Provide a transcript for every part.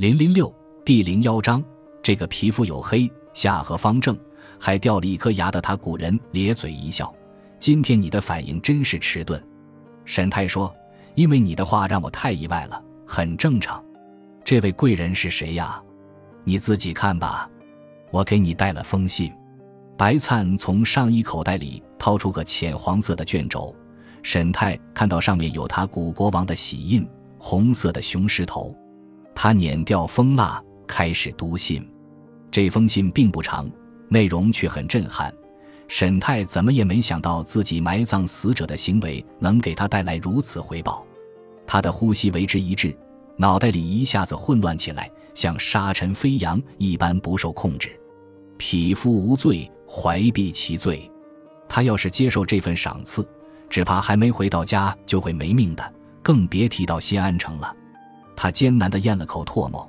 零零六第零幺章，这个皮肤黝黑、下颌方正，还掉了一颗牙的他，古人咧嘴一笑。今天你的反应真是迟钝。沈太说：“因为你的话让我太意外了，很正常。这位贵人是谁呀？你自己看吧。我给你带了封信。”白灿从上衣口袋里掏出个浅黄色的卷轴，沈太看到上面有他古国王的玺印，红色的雄狮头。他捻掉封蜡，开始读信。这封信并不长，内容却很震撼。沈太怎么也没想到自己埋葬死者的行为能给他带来如此回报。他的呼吸为之一滞，脑袋里一下子混乱起来，像沙尘飞扬一般不受控制。匹夫无罪，怀璧其罪。他要是接受这份赏赐，只怕还没回到家就会没命的，更别提到西安城了。他艰难地咽了口唾沫，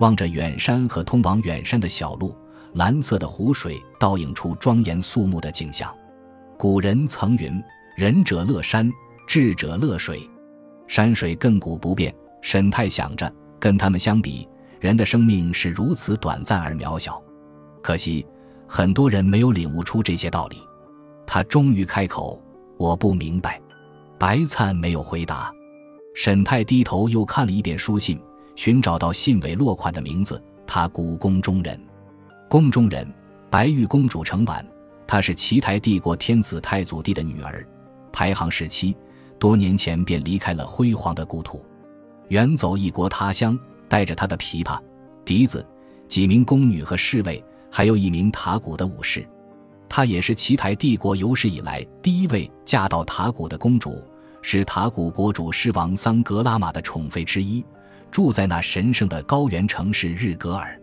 望着远山和通往远山的小路，蓝色的湖水倒映出庄严肃穆的景象。古人曾云：“仁者乐山，智者乐水。”山水亘古不变。沈太想着，跟他们相比，人的生命是如此短暂而渺小。可惜，很多人没有领悟出这些道理。他终于开口：“我不明白。”白灿没有回答。沈太低头又看了一遍书信，寻找到信尾落款的名字。他古宫中人，宫中人，白玉公主程婉。她是齐台帝国天子太祖帝的女儿，排行十七，多年前便离开了辉煌的故土，远走异国他乡，带着她的琵琶、笛子、几名宫女和侍卫，还有一名塔古的武士。她也是齐台帝国有史以来第一位嫁到塔古的公主。是塔古国主狮王桑格拉玛的宠妃之一，住在那神圣的高原城市日格尔。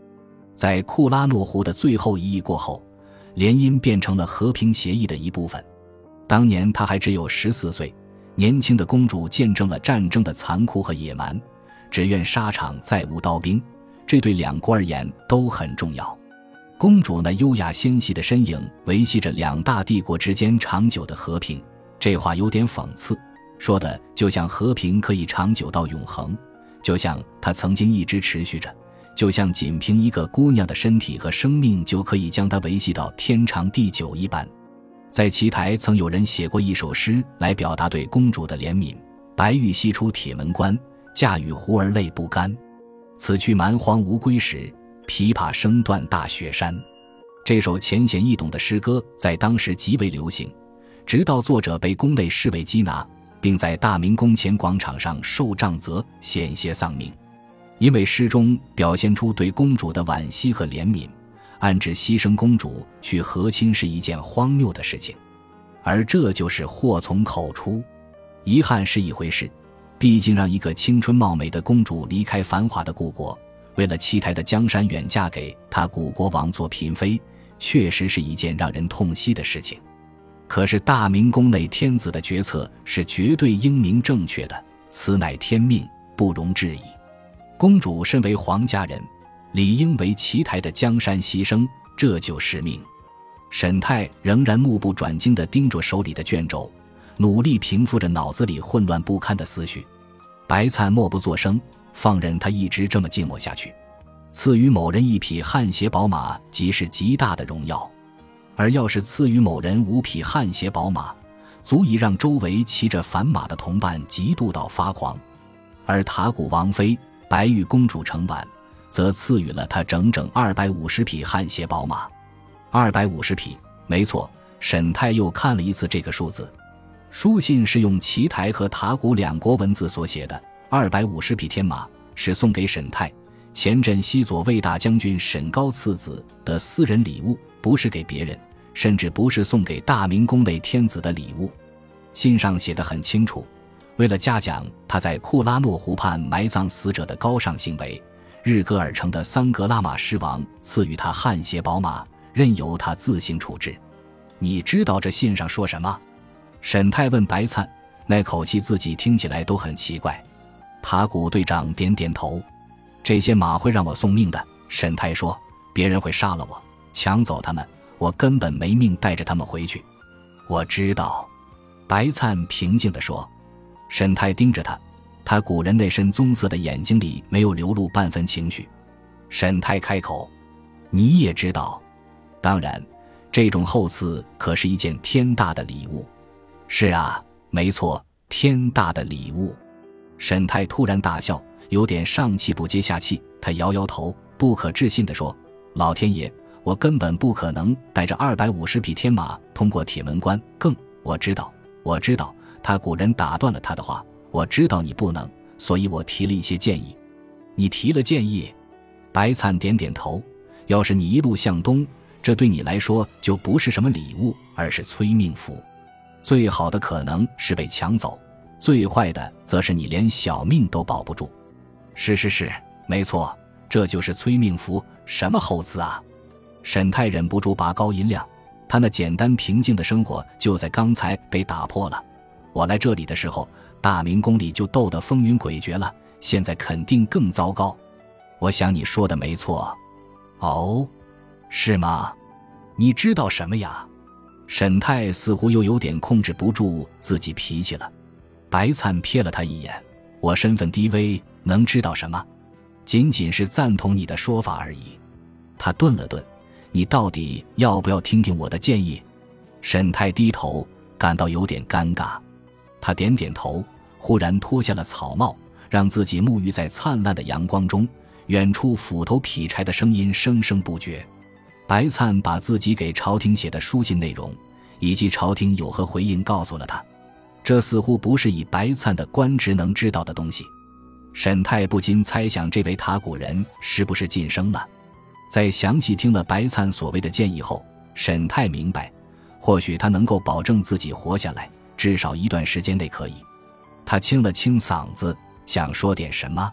在库拉诺湖的最后一役过后，联姻变成了和平协议的一部分。当年她还只有十四岁，年轻的公主见证了战争的残酷和野蛮，只愿沙场再无刀兵，这对两国而言都很重要。公主那优雅纤细的身影维系着两大帝国之间长久的和平。这话有点讽刺。说的就像和平可以长久到永恒，就像它曾经一直持续着，就像仅凭一个姑娘的身体和生命就可以将它维系到天长地久一般。在奇台曾有人写过一首诗来表达对公主的怜悯：“白玉西出铁门关，嫁与胡儿泪不干。此去蛮荒无归时，琵琶声断大雪山。”这首浅显易懂的诗歌在当时极为流行，直到作者被宫内侍卫缉拿。并在大明宫前广场上受杖责，险些丧命。因为诗中表现出对公主的惋惜和怜悯，暗指牺牲公主去和亲是一件荒谬的事情。而这就是祸从口出。遗憾是一回事，毕竟让一个青春貌美的公主离开繁华的故国，为了七台的江山远嫁给他古国王做嫔妃，确实是一件让人痛惜的事情。可是大明宫内天子的决策是绝对英明正确的，此乃天命，不容置疑。公主身为皇家人，理应为奇台的江山牺牲，这就是命。沈泰仍然目不转睛地盯着手里的卷轴，努力平复着脑子里混乱不堪的思绪。白灿默不作声，放任他一直这么静默下去。赐予某人一匹汗血宝马，即是极大的荣耀。而要是赐予某人五匹汗血宝马，足以让周围骑着凡马的同伴嫉妒到发狂；而塔古王妃白玉公主成晚，则赐予了他整整二百五十匹汗血宝马。二百五十匹，没错。沈泰又看了一次这个数字，书信是用奇台和塔古两国文字所写的。二百五十匹天马是送给沈泰前镇西左卫大将军沈高次子的私人礼物，不是给别人。甚至不是送给大明宫内天子的礼物，信上写得很清楚。为了嘉奖他在库拉诺湖畔埋葬死者的高尚行为，日戈尔城的桑格拉玛狮王赐予他汗血宝马，任由他自行处置。你知道这信上说什么？沈泰问白灿，那口气自己听起来都很奇怪。塔古队长点点头：“这些马会让我送命的。”沈泰说：“别人会杀了我，抢走他们。”我根本没命带着他们回去，我知道。”白灿平静地说。沈泰盯着他，他古人那身棕色的眼睛里没有流露半分情绪。沈太开口：“你也知道，当然，这种厚赐可是一件天大的礼物。”“是啊，没错，天大的礼物。”沈太突然大笑，有点上气不接下气。他摇摇头，不可置信地说：“老天爷，我根本不可能带着二百五十匹天马通过铁门关。更，我知道，我知道。”他古人打断了他的话：“我知道你不能，所以我提了一些建议。你提了建议。”白灿点点头。要是你一路向东，这对你来说就不是什么礼物，而是催命符。最好的可能是被抢走，最坏的则是你连小命都保不住。是是是，没错，这就是催命符。什么厚赐啊！沈泰忍不住拔高音量，他那简单平静的生活就在刚才被打破了。我来这里的时候，大明宫里就斗得风云诡谲了，现在肯定更糟糕。我想你说的没错。哦，是吗？你知道什么呀？沈泰似乎又有点控制不住自己脾气了。白灿瞥了他一眼：“我身份低微，能知道什么？仅仅是赞同你的说法而已。”他顿了顿：“你到底要不要听听我的建议？”沈泰低头，感到有点尴尬。他点点头，忽然脱下了草帽，让自己沐浴在灿烂的阳光中。远处斧头劈柴的声音声声不绝。白灿把自己给朝廷写的书信内容，以及朝廷有何回应告诉了他。这似乎不是以白灿的官职能知道的东西。沈泰不禁猜想，这位塔古人是不是晋升了？在详细听了白灿所谓的建议后，沈泰明白，或许他能够保证自己活下来。至少一段时间内可以。他清了清嗓子，想说点什么。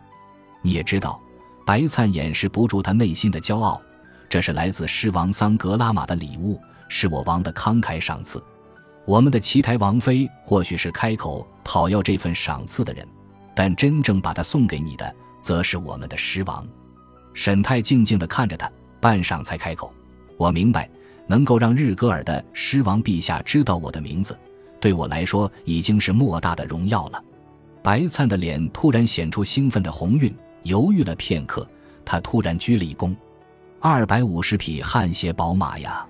你也知道，白灿掩饰不住他内心的骄傲。这是来自狮王桑格拉玛的礼物，是我王的慷慨赏赐。我们的奇台王妃或许是开口讨要这份赏赐的人，但真正把它送给你的，则是我们的狮王。沈泰静静地看着他，半晌才开口：“我明白，能够让日戈尔的狮王陛下知道我的名字。”对我来说已经是莫大的荣耀了。白灿的脸突然显出兴奋的红晕，犹豫了片刻，他突然鞠了一躬：“二百五十匹汗血宝马呀！”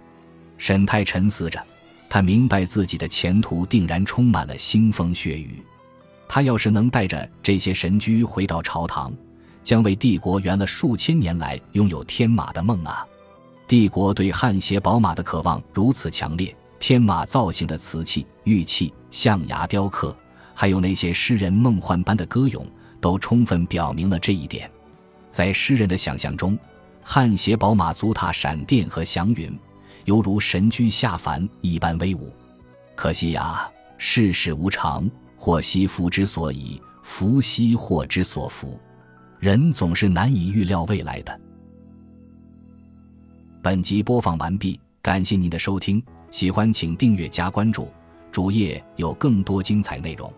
沈泰沉思着，他明白自己的前途定然充满了腥风血雨。他要是能带着这些神驹回到朝堂，将为帝国圆了数千年来拥有天马的梦啊！帝国对汗血宝马的渴望如此强烈。天马造型的瓷器、玉器、象牙雕刻，还有那些诗人梦幻般的歌咏，都充分表明了这一点。在诗人的想象中，汗血宝马足踏闪电和祥云，犹如神驹下凡一般威武。可惜呀，世事无常，祸兮福之所以，福兮祸之所伏。人总是难以预料未来的。本集播放完毕，感谢您的收听。喜欢请订阅加关注，主页有更多精彩内容。